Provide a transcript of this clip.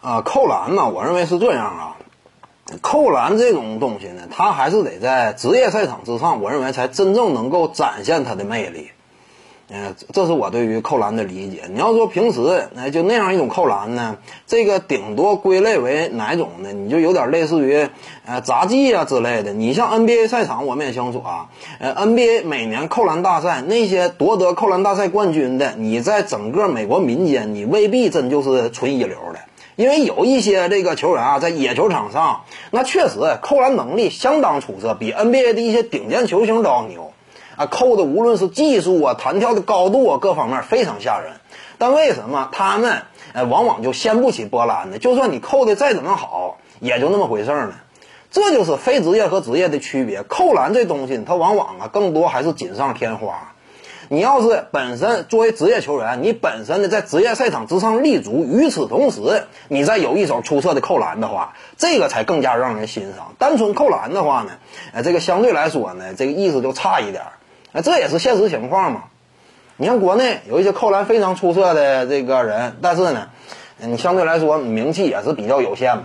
啊，扣篮呢，我认为是这样啊，扣篮这种东西呢，它还是得在职业赛场之上，我认为才真正能够展现它的魅力。嗯，这是我对于扣篮的理解。你要说平时那就那样一种扣篮呢，这个顶多归类为哪种呢？你就有点类似于呃杂技啊之类的。你像 NBA 赛场，我们也清楚啊，呃 NBA 每年扣篮大赛那些夺得扣篮大赛冠军的，你在整个美国民间，你未必真就是纯一流的，因为有一些这个球员啊，在野球场上那确实扣篮能力相当出色，比 NBA 的一些顶尖球星都要牛。啊，扣的无论是技术啊、弹跳的高度啊，各方面非常吓人。但为什么他们呃往往就掀不起波澜呢？就算你扣的再怎么好，也就那么回事儿呢。这就是非职业和职业的区别。扣篮这东西，它往往啊更多还是锦上添花。你要是本身作为职业球员，你本身的在职业赛场之上立足，与此同时，你再有一手出色的扣篮的话，这个才更加让人欣赏。单纯扣篮的话呢，呃，这个相对来说呢，这个意思就差一点儿。这也是现实情况嘛？你像国内有一些扣篮非常出色的这个人，但是呢，你相对来说名气也是比较有限嘛。